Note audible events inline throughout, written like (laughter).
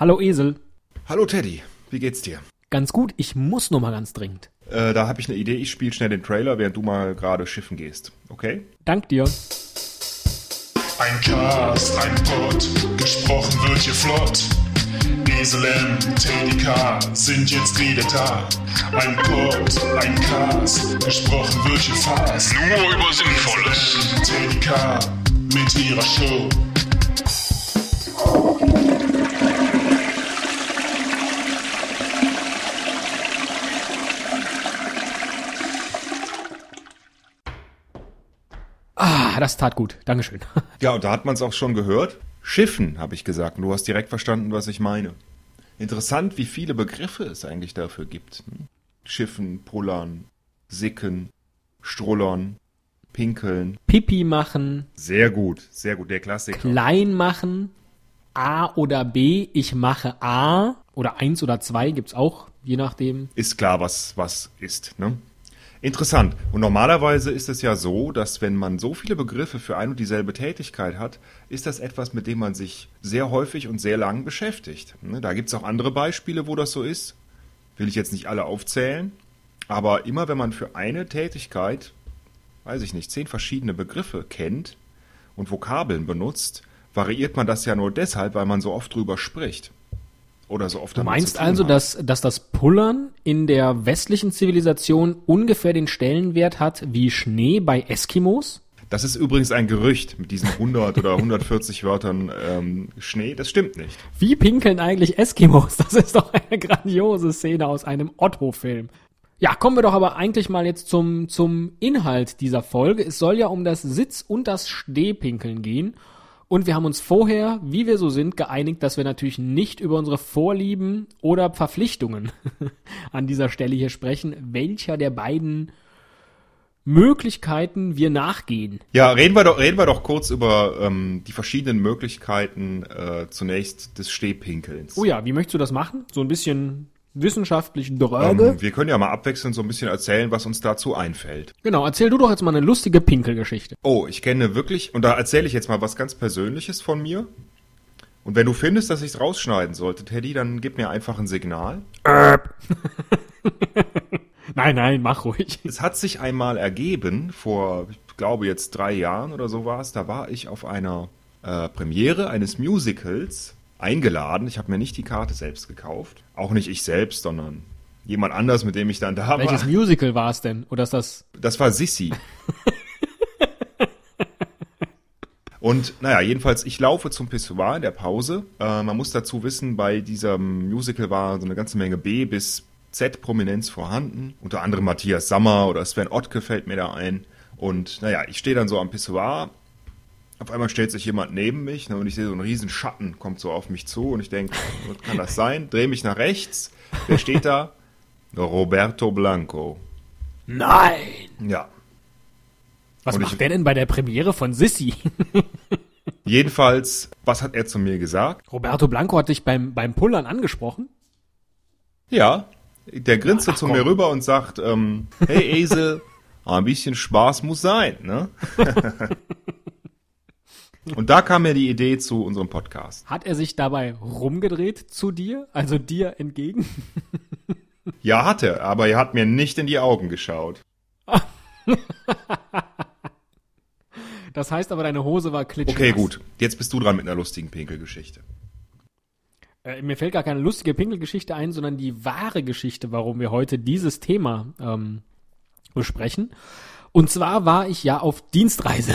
Hallo Esel. Hallo Teddy, wie geht's dir? Ganz gut, ich muss nur mal ganz dringend. Äh, da habe ich eine Idee, ich spiele schnell den Trailer, während du mal gerade schiffen gehst. Okay? Dank dir. Ein Cast, ein Pod, gesprochen wird hier flott. Esel M, Teddy K sind jetzt wieder da. Ein Pod, ein Cast, gesprochen wird hier fast. Nur über Sinnvolles. Teddy K mit ihrer Show. Das tat gut. Dankeschön. (laughs) Ja, und da hat man es auch schon gehört. Schiffen, habe ich gesagt. Du hast direkt verstanden, was ich meine. Interessant, wie viele Begriffe es eigentlich dafür gibt. Hm? Schiffen, Pullern, Sicken, Strullern, Pinkeln. Pipi machen, Sehr gut, sehr gut, der Klassiker. klein machen, A oder B, ich mache A oder eins oder zwei gibt's auch, je nachdem. ist klar, was was ist. Ne? Interessant. Und normalerweise ist es ja so, dass wenn man so viele Begriffe für ein und dieselbe Tätigkeit hat, ist das etwas, mit dem man sich sehr häufig und sehr lang beschäftigt. Ne? Da gibt es auch andere Beispiele, wo das so ist. Will ich jetzt nicht alle aufzählen. Aber immer wenn man für eine Tätigkeit, weiß ich nicht, zehn verschiedene Begriffe kennt und Vokabeln benutzt, variiert man das ja nur deshalb, weil man so oft drüber spricht. Oder so oft Du meinst also, hat. dass, dass das Pullern in der westlichen Zivilisation ungefähr den Stellenwert hat wie Schnee bei Eskimos? Das ist übrigens ein Gerücht mit diesen 100 oder 140 (laughs) Wörtern ähm, Schnee. Das stimmt nicht. Wie pinkeln eigentlich Eskimos? Das ist doch eine grandiose Szene aus einem Otto-Film. Ja, kommen wir doch aber eigentlich mal jetzt zum, zum Inhalt dieser Folge. Es soll ja um das Sitz- und das Stehpinkeln gehen. Und wir haben uns vorher, wie wir so sind, geeinigt, dass wir natürlich nicht über unsere Vorlieben oder Verpflichtungen (laughs) an dieser Stelle hier sprechen, welcher der beiden Möglichkeiten wir nachgehen. Ja, reden wir doch, reden wir doch kurz über ähm, die verschiedenen Möglichkeiten äh, zunächst des Stehpinkelns. Oh ja, wie möchtest du das machen? So ein bisschen wissenschaftlich dröge? ähm, wir können ja mal abwechselnd so ein bisschen erzählen, was uns dazu einfällt. Genau, erzähl du doch jetzt mal eine lustige Pinkelgeschichte. Oh, ich kenne wirklich, und da erzähle ich jetzt mal was ganz Persönliches von mir. Und wenn du findest, dass ich es rausschneiden sollte, Teddy, dann gib mir einfach ein Signal. (laughs) Nein, nein, mach ruhig. Es hat sich einmal ergeben, vor, ich glaube jetzt drei Jahren oder so war es, da war ich auf einer äh, Premiere eines Musicals eingeladen. Ich habe mir nicht die Karte selbst gekauft. Auch nicht ich selbst, sondern jemand anders, mit dem ich dann da Welches war. Musical war es denn? Oder ist das. Das war Sissi. Und naja, jedenfalls, ich laufe zum Pissoir in der Pause. Äh, man muss dazu wissen, bei diesem Musical war so eine ganze Menge B bis Z-Prominenz vorhanden. Unter anderem Matthias Sammer oder Sven Ottke fällt mir da ein. Und naja, ich stehe dann so am Pissoir. Auf einmal stellt sich jemand neben mich ne, und ich sehe so einen riesen Schatten, kommt so auf mich zu und ich denke, was kann das sein? Drehe mich nach rechts. Wer steht da? Roberto Blanco. Nein! Ja, Was Und macht ich- der denn bei der Premiere von Sissy? (laughs) Jedenfalls, was hat er zu mir gesagt? Roberto Blanco hat dich beim, beim Pullern angesprochen. Ja, der grinste Ach, zu komm. mir rüber und sagt, ähm, hey Esel, ein bisschen Spaß muss sein, ne? (laughs) und da kam mir die Idee zu unserem Podcast. Hat er sich dabei rumgedreht zu dir? Also dir entgegen? (laughs) Ja, hat er, aber er hat mir nicht in die Augen geschaut. (laughs) Das heißt aber, deine Hose war klitschnass. Okay, gut, jetzt bist du dran mit einer lustigen Pinkelgeschichte. Äh, mir fällt gar keine lustige Pinkelgeschichte ein, sondern die wahre Geschichte, warum wir heute dieses Thema ähm, besprechen. Und zwar war ich ja auf Dienstreise.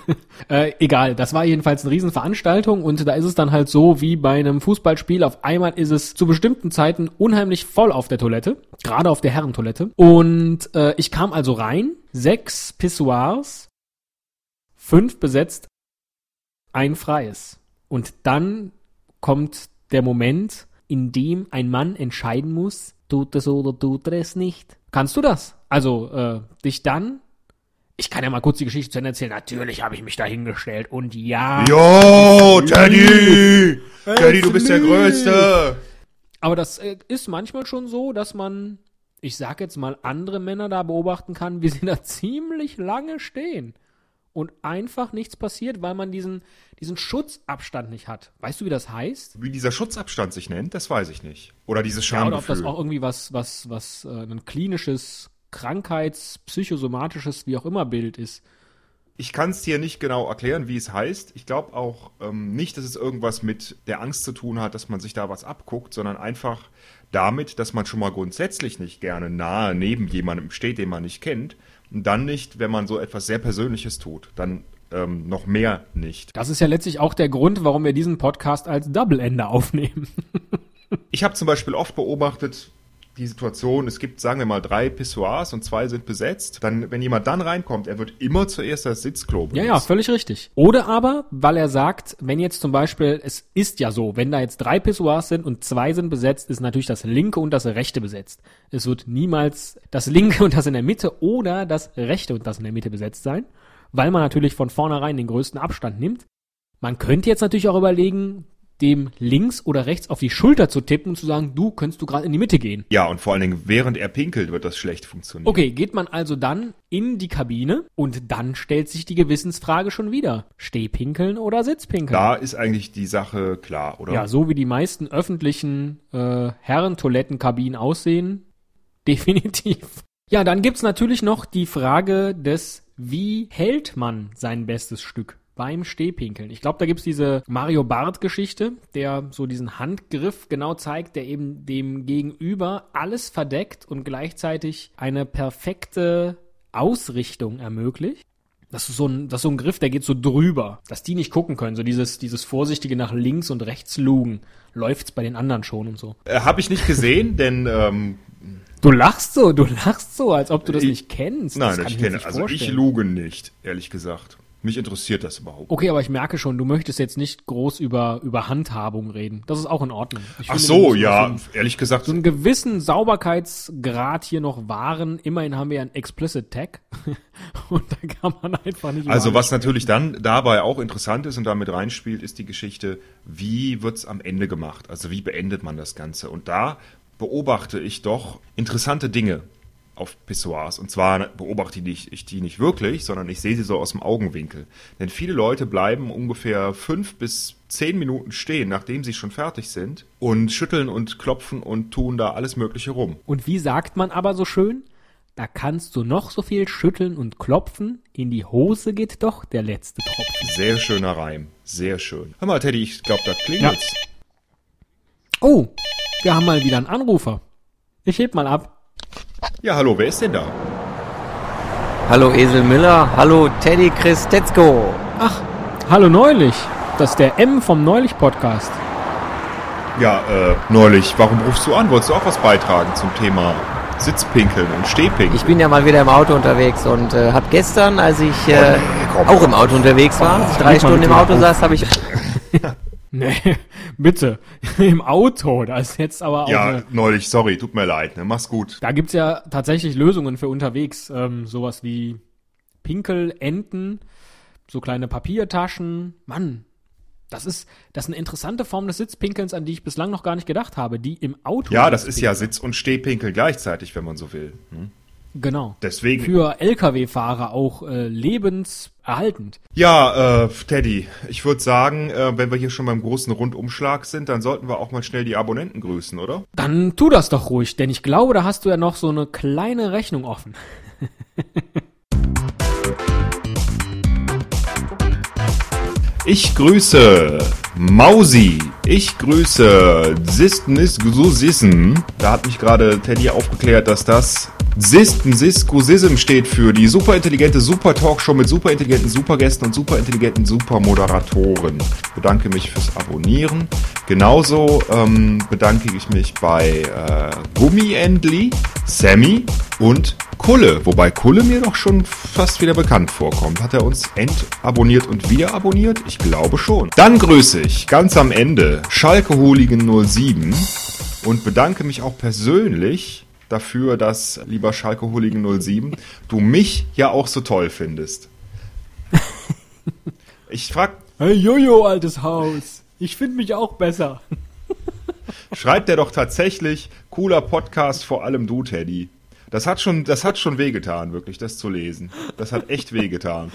(laughs) äh, egal, das war jedenfalls eine Riesenveranstaltung und da ist es dann halt so wie bei einem Fußballspiel. Auf einmal ist es zu bestimmten Zeiten unheimlich voll auf der Toilette, gerade auf der Herrentoilette. Und äh, ich kam also rein, sechs Pissoirs, fünf besetzt, ein freies. Und dann kommt der Moment, in dem ein Mann entscheiden muss, tut es oder tut er es nicht. Kannst du das? Also, äh, dich dann. Ich kann ja mal kurz die Geschichte zu Ende erzählen. Natürlich habe ich mich da hingestellt und ja. Jo, Teddy! Teddy, du bist der Größte! Aber das äh, ist manchmal schon so, dass man, ich sag jetzt mal, andere Männer da beobachten kann, wie sie da (laughs) ziemlich lange stehen. und einfach nichts passiert, weil man diesen, diesen Schutzabstand nicht hat. Weißt du, wie das heißt? Wie dieser Schutzabstand sich nennt, das weiß ich nicht. Oder dieses Ja, oder ob Schamgefühl. das auch irgendwie was, was, was äh, ein klinisches, Krankheits-, psychosomatisches, wie auch immer Bild ist. Ich kann es dir nicht genau erklären, wie es heißt. Ich glaube auch ähm, nicht, dass es irgendwas mit der Angst zu tun hat, dass man sich da was abguckt, sondern einfach damit, dass man schon mal grundsätzlich nicht gerne nahe neben jemandem steht, den man nicht kennt. Und dann nicht, wenn man so etwas sehr Persönliches tut. Dann ähm, noch mehr nicht. Das ist ja letztlich auch der Grund, warum wir diesen Podcast als Double-Ender aufnehmen. (laughs) Ich habe zum Beispiel oft beobachtet, die Situation, es gibt, sagen wir mal, drei Pissoirs und zwei sind besetzt. Dann, wenn jemand dann reinkommt, er wird immer zuerst das Sitzklo Ja, ja, benutzt. völlig richtig. Oder aber, weil er sagt, wenn jetzt zum Beispiel, es ist ja so, wenn da jetzt drei Pissoirs sind und zwei sind besetzt, ist natürlich das linke und das rechte besetzt. Es wird niemals das linke und das in der Mitte oder das rechte und das in der Mitte besetzt sein, weil man natürlich von vornherein den größten Abstand nimmt. Man könnte jetzt natürlich auch überlegen, dem links oder rechts auf die Schulter zu tippen und zu sagen, du könntest du gerade in die Mitte gehen. Ja, und vor allen Dingen, während er pinkelt, wird das schlecht funktionieren. Okay, geht man also dann in die Kabine und dann stellt sich die Gewissensfrage schon wieder. Stehpinkeln oder Sitzpinkeln? Da ist eigentlich die Sache klar, oder? Ja, so wie die meisten öffentlichen äh, Herrentoilettenkabinen aussehen, (laughs) definitiv. Ja, dann gibt's natürlich noch die Frage des, wie hält man sein bestes Stück beim Stehpinkeln? Ich glaube, da gibt's diese Mario Barth-Geschichte, der so diesen Handgriff genau zeigt, der eben dem Gegenüber alles verdeckt und gleichzeitig eine perfekte Ausrichtung ermöglicht. Das ist so ein, das ist so ein Griff, der geht so drüber, dass die nicht gucken können. So dieses, dieses vorsichtige nach links und rechts lugen. Läuft's bei den anderen schon und so. Äh, Habe ich nicht gesehen, (laughs) denn ähm, Du lachst so, du lachst so, als ob du das Ich- nicht kennst. nein, das kann ich mir kenne, nicht also ich luge nicht, ehrlich gesagt. Mich interessiert das überhaupt. Okay, aber ich merke schon, du möchtest jetzt nicht groß über, über Handhabung reden. Das ist auch in Ordnung. Ich Ach finde, so, ja, So, ehrlich gesagt, so einen gewissen Sauberkeitsgrad hier noch wahren. Immerhin haben wir ja einen Explicit Tag. (laughs) und da kann man einfach nicht Also was natürlich dann dabei auch interessant ist und damit reinspielt, ist die Geschichte, wie wird's am Ende gemacht? Also wie beendet man das Ganze? Und da beobachte ich doch interessante Dinge auf Pissoirs. Und zwar beobachte ich, ich die nicht wirklich, sondern ich sehe sie so aus dem Augenwinkel. Denn viele Leute bleiben ungefähr fünf bis zehn Minuten stehen, nachdem sie schon fertig sind und schütteln und klopfen und tun da alles Mögliche rum. Und wie sagt man aber so schön? Da kannst du noch so viel schütteln und klopfen, in die Hose geht doch der letzte Tropfen. Sehr schöner Reim. Sehr schön. Hör mal, Teddy, ich glaube, da klingelt's. Oh, wir haben mal wieder einen Anrufer. Ich heb mal ab. Ja, hallo, wer ist denn da? Hallo Esel Miller, hallo Teddy Christetzko. Ach, hallo Neulich. Das ist der M vom Neulich-Podcast. Ja, äh, neulich, warum rufst du an? Wolltest du auch was beitragen zum Thema Sitzpinkeln und Stehpinkeln? Ich bin ja mal wieder im Auto unterwegs und äh, hab gestern, als ich äh, komm. auch im Auto unterwegs war, ich drei Stunden im Auto auf. saß, habe ich (laughs) Nee, (laughs) bitte. (laughs) Im Auto. Da ist jetzt aber auch. ja, neulich, sorry, tut mir leid, ne? Mach's gut. da gibt's ja tatsächlich Lösungen für unterwegs. Ähm, sowas wie Pinkel, Enten, so kleine Papiertaschen. Mann, das ist, das ist eine interessante Form des Sitzpinkelns, an die ich bislang noch gar nicht gedacht habe, die im Auto. Ja, das ist ja Sitzpinkeln. Sitz- und Stehpinkeln gleichzeitig, wenn man so will. Hm? Genau. Deswegen. Für Lkw-Fahrer auch äh, lebenserhaltend. Ja, äh, Teddy, ich würde sagen, äh, wenn wir hier schon beim großen Rundumschlag sind, dann sollten wir auch mal schnell die Abonnenten grüßen, oder? Dann tu das doch ruhig, denn ich glaube, da hast du ja noch so eine kleine Rechnung offen. (laughs) Ich grüße Mausi. Ich grüße Sistnis Gusism. Da hat mich gerade Teddy aufgeklärt, dass das Sisten Siskusism steht für die superintelligente Super Talkshow mit superintelligenten Supergästen und superintelligenten Supermoderatoren. Ich bedanke mich fürs Abonnieren. Genauso ähm, bedanke ich mich bei äh, Gummi Endli, Sammy und Kulle. Wobei Kulle mir doch schon fast wieder bekannt vorkommt. Hat er uns entabonniert und wieder abonniert? Ich glaube schon. Dann grüße ich ganz am Ende Schalke Hooligan 07 und bedanke mich auch persönlich dafür, dass, lieber Schalke Hooligan 07, du mich ja auch so toll findest. (laughs) Ich frag, Hey Jojo, altes Haus. Ich finde mich auch besser. (laughs) schreibt der doch tatsächlich cooler Podcast, vor allem du, Teddy. Das hat schon, das hat schon wehgetan, wirklich, das zu lesen. Das hat echt wehgetan.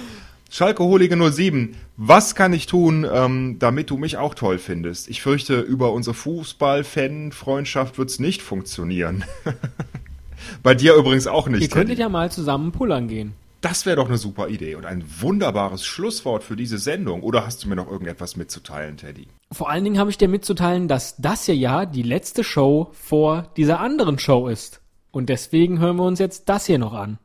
Schalkeholige 07, was kann ich tun, ähm, damit du mich auch toll findest? Ich fürchte, über unsere Fußball-Fan-Freundschaft wird's nicht funktionieren. (laughs) Bei dir übrigens auch nicht. Ihr könntet ja mal zusammen pullern gehen. Das wäre doch eine super Idee und ein wunderbares Schlusswort für diese Sendung. Oder hast du mir noch irgendetwas mitzuteilen, Teddy? Vor allen Dingen habe ich dir mitzuteilen, dass das hier ja die letzte Show vor dieser anderen Show ist. Und deswegen hören wir uns jetzt das hier noch an.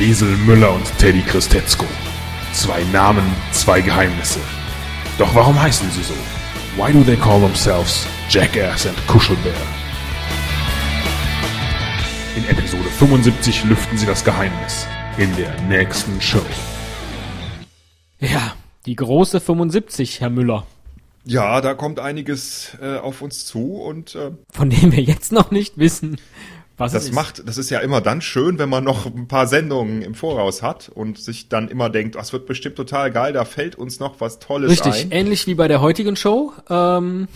Esel Müller und Teddy Christetzko. Zwei Namen, zwei Geheimnisse. Doch warum heißen sie so? Why do they call themselves Jackass and Kuschelbär? In Episode 75 lüften sie das Geheimnis. In der nächsten Show. Ja, die große 75, Herr Müller. Ja, da kommt einiges äh, auf uns zu und äh, Von dem wir jetzt noch nicht wissen, was das ist. macht, das ist ja immer dann schön, wenn man noch ein paar Sendungen im Voraus hat und sich dann immer denkt, das wird bestimmt total geil, da fällt uns noch was Tolles Richtig, ein. ähnlich wie bei der heutigen Show. Ähm,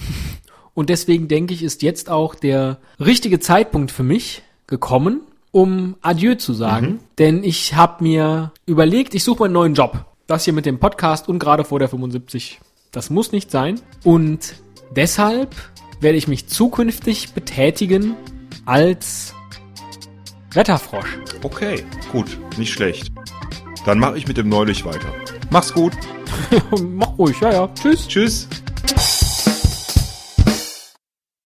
und deswegen denke ich, ist jetzt auch der richtige Zeitpunkt für mich gekommen, um Adieu zu sagen. Denn ich habe mir überlegt, ich suche mir einen neuen Job. Das hier mit dem Podcast und gerade vor der 75, das muss nicht sein. Und deshalb werde ich mich zukünftig betätigen als Wetterfrosch. Okay, gut, nicht schlecht. Dann mache ich mit dem Neulich weiter. Mach's gut. (laughs) Mach ruhig, ja, ja. Tschüss. Tschüss.